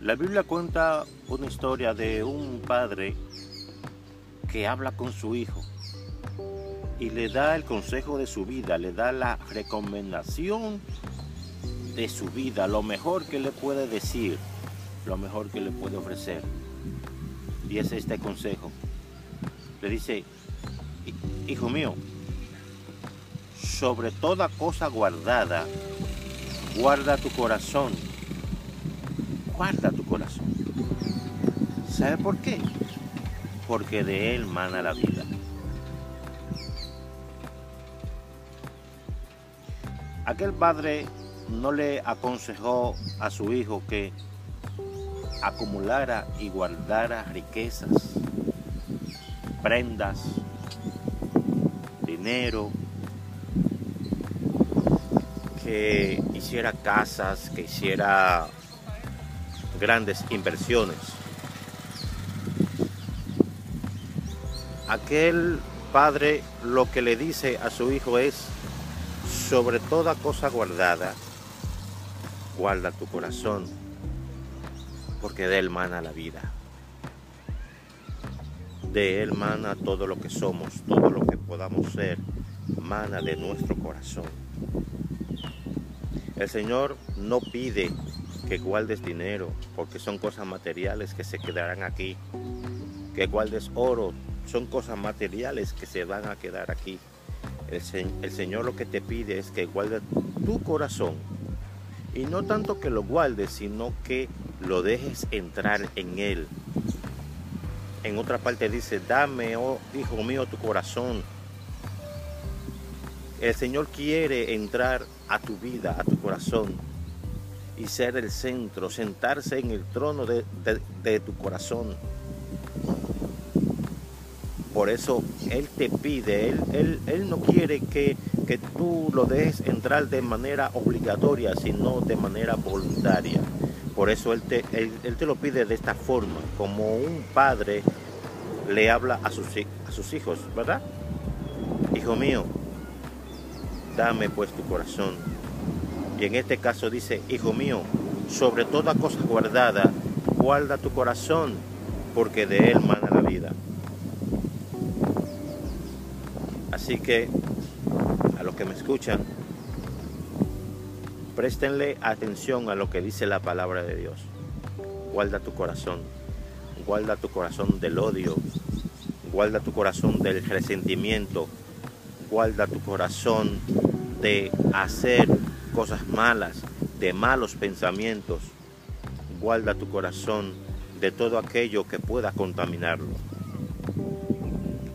La Biblia cuenta una historia de un padre que habla con su hijo y le da el consejo de su vida, le da la recomendación de su vida, lo mejor que le puede decir, lo mejor que le puede ofrecer. Y es este consejo. Le dice, hijo mío, sobre toda cosa guardada, guarda tu corazón guarda tu corazón. ¿Sabe por qué? Porque de él mana la vida. Aquel padre no le aconsejó a su hijo que acumulara y guardara riquezas, prendas, dinero, que hiciera casas, que hiciera grandes inversiones. Aquel padre lo que le dice a su hijo es, sobre toda cosa guardada, guarda tu corazón, porque de él mana la vida. De él mana todo lo que somos, todo lo que podamos ser, mana de nuestro corazón. El Señor no pide que guardes dinero, porque son cosas materiales que se quedarán aquí. Que guardes oro, son cosas materiales que se van a quedar aquí. El, Señor lo que te pide es que guardes tu corazón. Y no tanto que lo guardes, sino que lo dejes entrar en Él. En otra parte dice, dame, oh hijo mío, tu corazón. El Señor quiere entrar a tu vida, a tu corazón y ser el centro, sentarse en el trono de, tu corazón. Por eso Él te pide, Él, él, no quiere que, que, tú lo dejes entrar de manera obligatoria, sino de manera voluntaria. Por eso él te, él, te lo pide de esta forma, como un padre le habla a sus, a sus hijos, ¿verdad? Hijo mío, dame pues tu corazón y en este caso dice, hijo mío, sobre toda cosa guardada, guarda tu corazón, porque de él mana la vida. Así que, a los que me escuchan, préstenle atención a lo que dice la palabra de Dios. Guarda tu corazón, guarda tu corazón del odio, guarda tu corazón del resentimiento, guarda tu corazón de hacer cosas malas, de malos pensamientos. Guarda tu corazón de todo aquello que pueda contaminarlo.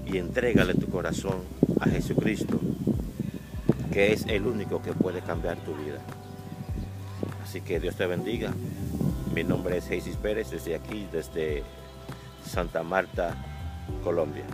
Y entrégale tu corazón a Jesucristo, que es el único que puede cambiar tu vida. Así que Dios te bendiga. Mi nombre es Jesús Pérez, desde aquí, desde Santa Marta, Colombia.